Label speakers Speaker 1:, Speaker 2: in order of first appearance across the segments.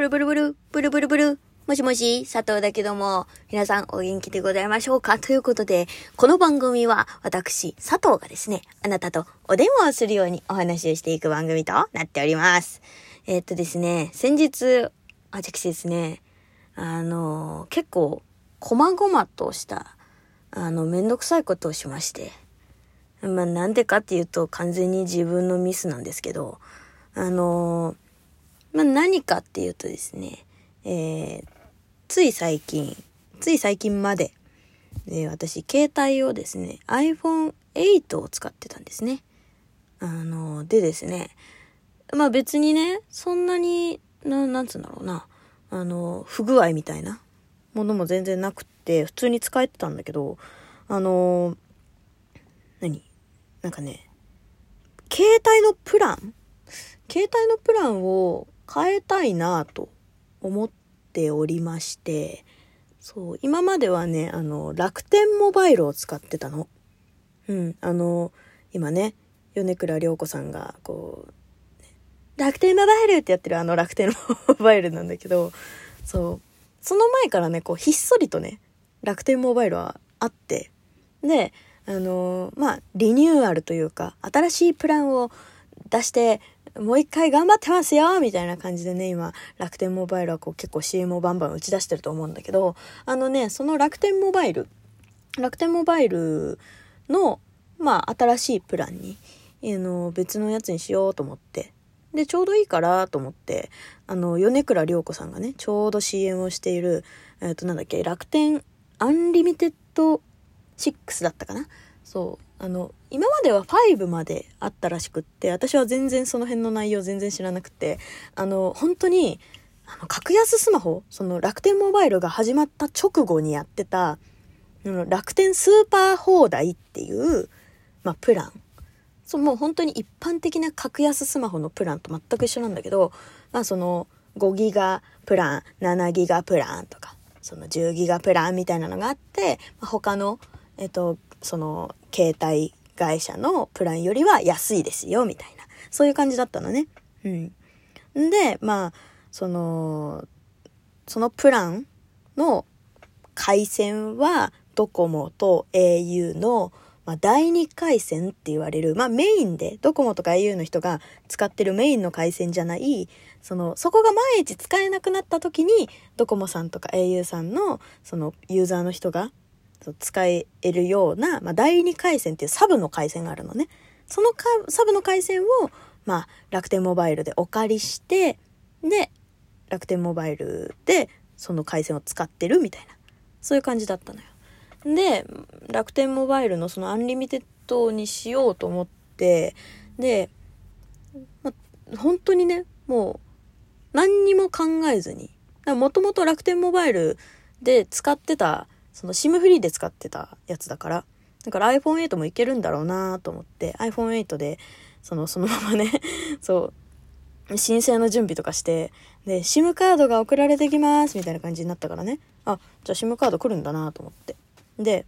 Speaker 1: ブルブルブル、ブルブルブル。もしもし、佐藤だけども、皆さんお元気でございましょうか？ということで、この番組は私、佐藤がですね、あなたとお電話をするようにお話をしていく番組となっております。えー、っとですね、先日、私ですね、あの、結構、細々とした、あの、めんどくさいことをしまして、まあ、なんでかっていうと、完全に自分のミスなんですけど、あの、まあ、何かっていうとですね、えー、つい最近、つい最近まで、えー、私、携帯をですね、iPhone 8を使ってたんですね。あの、でですね、まあ別にね、そんなに、な、なんつうんだろうな、あの、不具合みたいなものも全然なくって、普通に使えてたんだけど、あの、何？なんかね、携帯のプラン？携帯のプランを変えたいなと思っておりまして、そう、今まではね、あの、楽天モバイルを使ってたの。うん、あの、今ね、米倉涼子さんが、こう、楽天モバイルってやってるあの楽天モバイルなんだけど、そう、その前からね、こう、ひっそりとね、楽天モバイルはあって、で、あのまあ、リニューアルというか、新しいプランを出して、もう一回頑張ってますよみたいな感じでね、今、楽天モバイルはこう結構 CM をバンバン打ち出してると思うんだけど、あのね、その楽天モバイル、楽天モバイルの、まあ、新しいプランに、あの、別のやつにしようと思って、で、ちょうどいいからと思って、あの、米倉涼子さんがね、ちょうど CM をしている、えっ、ー、と、なんだっけ、楽天アンリミテッド6だったかな？そう。あの、今までは5まであったらしくって、私は全然その辺の内容全然知らなくて、あの、本当に、あの、格安スマホ、その楽天モバイルが始まった直後にやってた、楽天スーパーホーダイっていう、まあ、プラン。そう、もう本当に一般的な格安スマホのプランと全く一緒なんだけど、まあ、その、5ギガプラン、7ギガプランとか、その10ギガプランみたいなのがあって、他の、えっと、その、携帯会社のプランよりは安いですよ、みたいな。そういう感じだったのね。うん。で、まあ、その、そのプランの回線はドコモと au の、まあ、第2回線って言われる、まあメインで、ドコモとか au の人が使ってるメインの回線じゃない、その、そこが毎日使えなくなった時に、ドコモさんとか au さんの、その、ユーザーの人が使えるような、まあ、第2回線っていうサブの回線があるのね。そのサブの回線を、まあ、楽天モバイルでお借りして、で、楽天モバイルでその回線を使ってるみたいな、そういう感じだったのよ。で、楽天モバイルのそのアンリミテッドにしようと思って、で、ま本当にね、もう何にも考えずに、もともと楽天モバイルで使ってたその SIM フリーで使ってたやつだから、だから iPhone8 もいけるんだろうなと思って、iPhone8 で、その、そのままね そう、申請の準備とかして、で、SIM カードが送られてきますみたいな感じになったからね、あ、じゃあ SIM カード来るんだなと思って。で、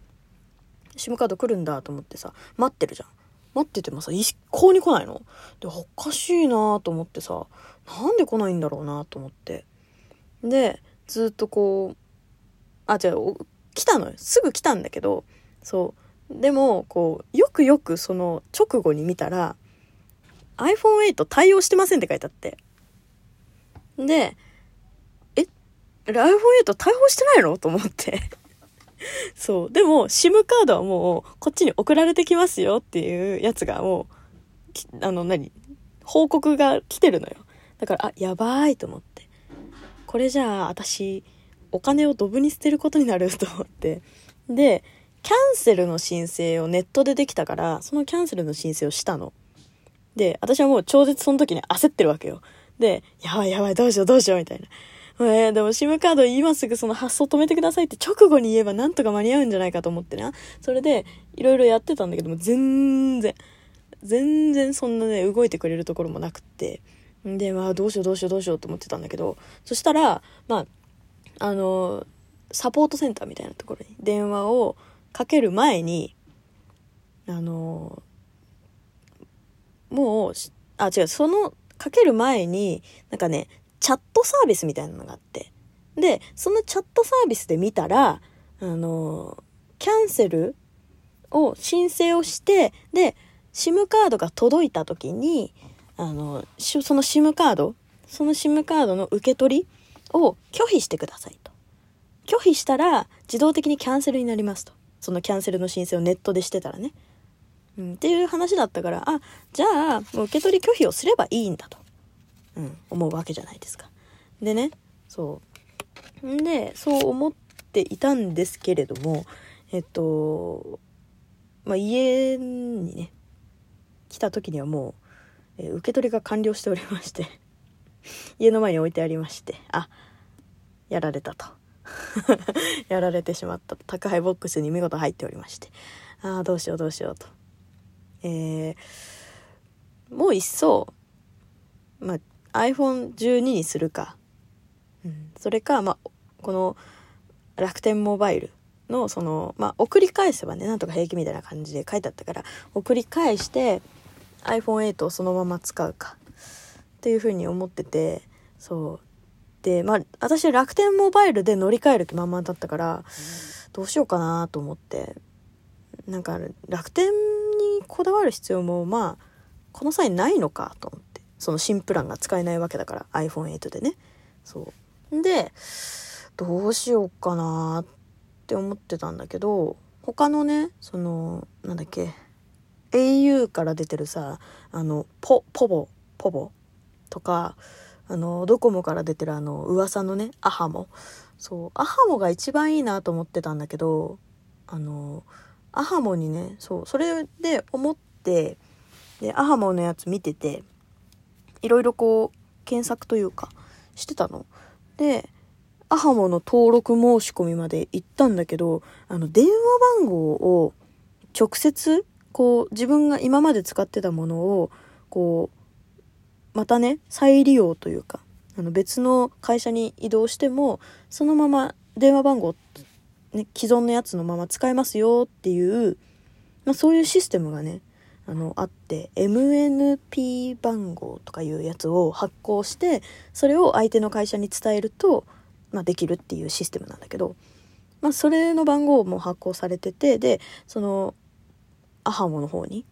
Speaker 1: SIM カード来るんだと思ってさ、待ってるじゃん。待っててもさ、一向に来ないの？で、おかしいなと思ってさ、なんで来ないんだろうなと思って。で、ずっとこう、あ、じゃあ、来たのよ。すぐ来たんだけど、そう。でも、こう、よくよくその直後に見たら、iPhone8 対応してませんって書いてあって。で、え ?iPhone8 対応してないのと思って そう。でも、SIM カードはもう、こっちに送られてきますよっていうやつがもう、あの何、報告が来てるのよ。だから、あ、やばいと思って。これじゃあ、私、お金をドブに捨てることになると思って。で、キャンセルの申請をネットでできたから、そのキャンセルの申請をしたの。で、私はもう超絶その時に焦ってるわけよ。で、やばいやばい、どうしようどうしようみたいな。えー、でも SIM カード今すぐその発送止めてくださいって直後に言えばなんとか間に合うんじゃないかと思ってな。それで、いろいろやってたんだけども、全然、全然そんなね、動いてくれるところもなくって。で、まあ、どうしようどうしようどうしようと思ってたんだけど、そしたら、まあ、あの、サポートセンターみたいなところに電話をかける前に、あの、もう、あ、違う、その、かける前に、なんかね、チャットサービスみたいなのがあって。で、そのチャットサービスで見たら、あの、キャンセルを申請をして、で、SIM カードが届いた時に、あの、その SIM カード、その SIM カードの受け取りを拒否してくださいと。拒否したら自動的にキャンセルになりますと。そのキャンセルの申請をネットでしてたらね。うん、っていう話だったから、あ、じゃあ、もう受け取り拒否をすればいいんだと。うん、思うわけじゃないですか。でね、そう。んで、そう思っていたんですけれども、えっと、まあ、家にね、来た時にはもう、え、受け取りが完了しておりまして家の前に置いてありまして、あ、やられたと。やられてしまった宅配ボックスに見事入っておりまして、ああ、どうしようどうしようと。えー、もう一層、ま、iPhone12 にするか、うん、それか、ま、この楽天モバイルのその、まあ、送り返せばねなんとか平気みたいな感じで書いてあったから送り返して iPhone8 をそのまま使うかっていうふうに思っててそう。でまあ私楽天モバイルで乗り換える気ままだったからどうしようかなと思って。なんか楽天にこだわる必要もまあこの際ないのかと思って。その新プランが使えないわけだから iPhone8 でね。そう。でどうしようかなって思ってたんだけど他のねそのなんだっけ au から出てるさあのポポボポボとかあのドコモから出てるあの噂のねアハモそうアハモが一番いいなと思ってたんだけどあのアハモにねそうそれで思ってでアハモのやつ見てていろいろこう検索というかしてたの。で、アハモの登録申し込みまで行ったんだけど、あの、電話番号を直接、こう、自分が今まで使ってたものを、こう、またね、再利用というか、あの別の会社に移動しても、そのまま電話番号、ね、既存のやつのまま使えますよっていう、まあそういうシステムがね、あの、あって、MNP 番号とかいうやつを発行して、それを相手の会社に伝えると、まあ、できるっていうシステムなんだけど、まあ、それの番号も発行されてて、で、その、アハモの方に、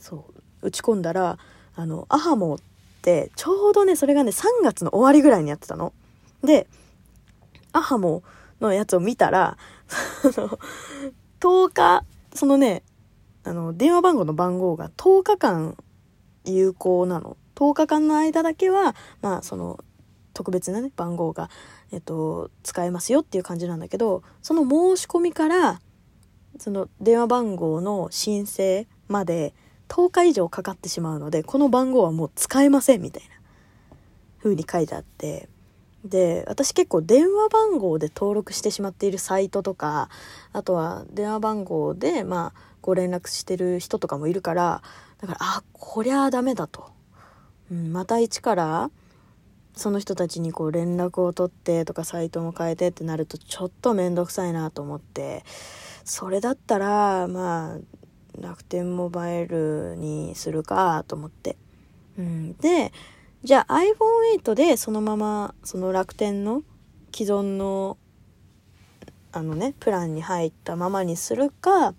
Speaker 1: そう、打ち込んだら、あの、アハモって、ちょうどね、それがね、3月の終わりぐらいにやってたの。で、アハモのやつを見たら、その、10日、そのね、あの、電話番号の番号が10日間有効なの。10日間の間だけは、まあ、その、特別なね、番号が、えっと、使えますよっていう感じなんだけど、その申し込みから、その電話番号の申請まで10日以上かかってしまうので、この番号はもう使えませんみたいな風に書いてあって、で、私結構電話番号で登録してしまっているサイトとか、あとは電話番号で、まあ、ご連絡してる人とかもいるから、だから、あ、こりゃダメだと。うん、また一から、その人たちにこう連絡を取ってとかサイトも変えてってなるとちょっとめんどくさいなと思って、それだったら、まあ、楽天モバイルにするかと思って。うん、で、じゃあ iPhone8 でそのままその楽天の既存のあのねプランに入ったままにするか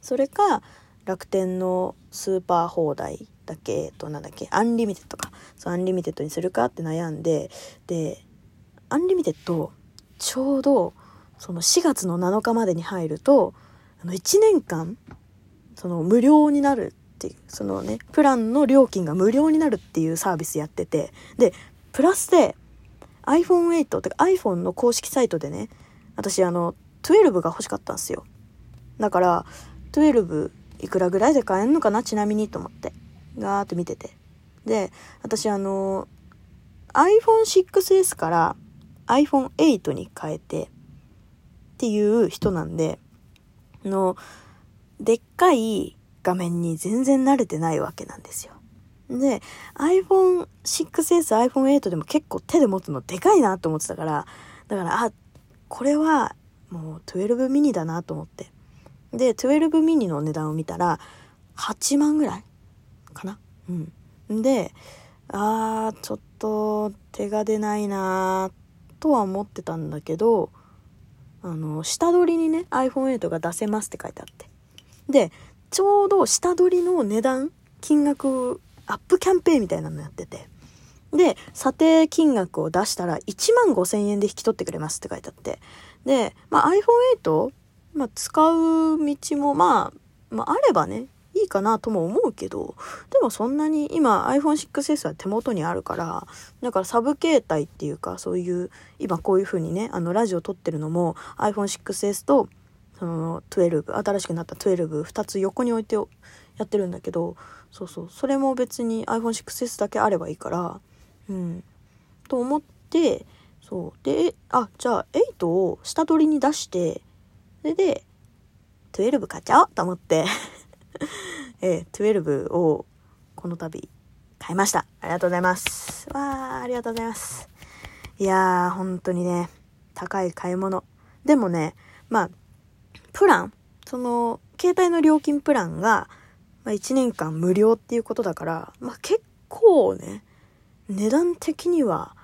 Speaker 1: それか楽天のスーパーホーダイだけとなんだっけアンリミテッドかそうアンリミテッドにするかって悩んででアンリミテッドちょうどその4月の7日までに入るとあの1年間その無料になるっていうそのねプランの料金が無料になるっていうサービスやっててでプラスで iPhone8 てか iPhone の公式サイトでね私あの12が欲しかったんですよだから12いくらぐらいで買えんのかなちなみにと思って。ガーって見てて。で、私あの、iPhone6S から iPhone8 に変えてっていう人なんで、の、でっかい画面に全然慣れてないわけなんですよ。で、iPhone6S、iPhone8 でも結構手で持つのでかいなと思ってたから、だから、あ、これはもう12ミニだなと思って。で、12ミニの値段を見たら、8万ぐらいかなうん。で、あー、ちょっ
Speaker 2: と手が出ないなとは思ってたんだけど、あの、下取りにね、iPhone8 が出せますって書いてあって。で、ちょうど下取りの値段、金額、アップキャンペーンみたいなのやってて。で、査定金額を出したら1万5千円で引き取ってくれますって書いてあって。で、まあ iPhone8、まあ使う道もまあ、まああればね、いいかなとも思うけど、でもそんなに今 iPhone6S は手元にあるから、だからサブ携帯っていうかそういう、今こういう風にね、あのラジオ撮ってるのも iPhone6S とその12、新しくなった12、2つ横に置いてやってるんだけど、そうそう、それも別に iPhone6S だけあればいいから、うん。と思って、そう。で、あ、じゃあ8を下取りに出して、それで、12買っちゃおうと思って え、12をこの度買いました。ありがとうございます。わー、ありがとうございます。いやー、本当にね、高い買い物。でもね、まあ、プラン、その、携帯の料金プランが、まあ、1年間無料っていうことだから、まあ結構ね、値段的には、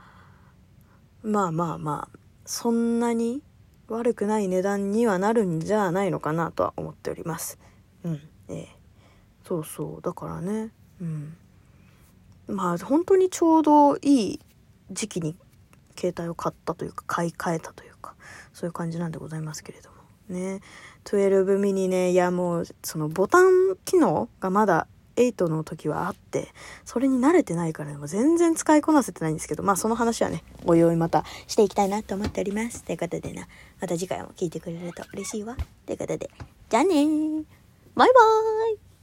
Speaker 2: まあまあまあ、そんなに悪くない値段にはなるんじゃないのかなとは思っております。うん。ええそうそう。だからね。うん。まあ本当にちょうどいい時期に携帯を買ったというか、買い替えたというか、そういう感じなんでございますけれども。ね。12ミニね、いやもう、そのボタン機能がまだ8の時はあって、それに慣れてないから、ね、もう全然使いこなせてないんですけど、まあその話はね、おいおいまたしていきたいなと思っております。ということでな、また次回も聞いてくれると嬉しいわ。ということで、じゃあねバイバーイ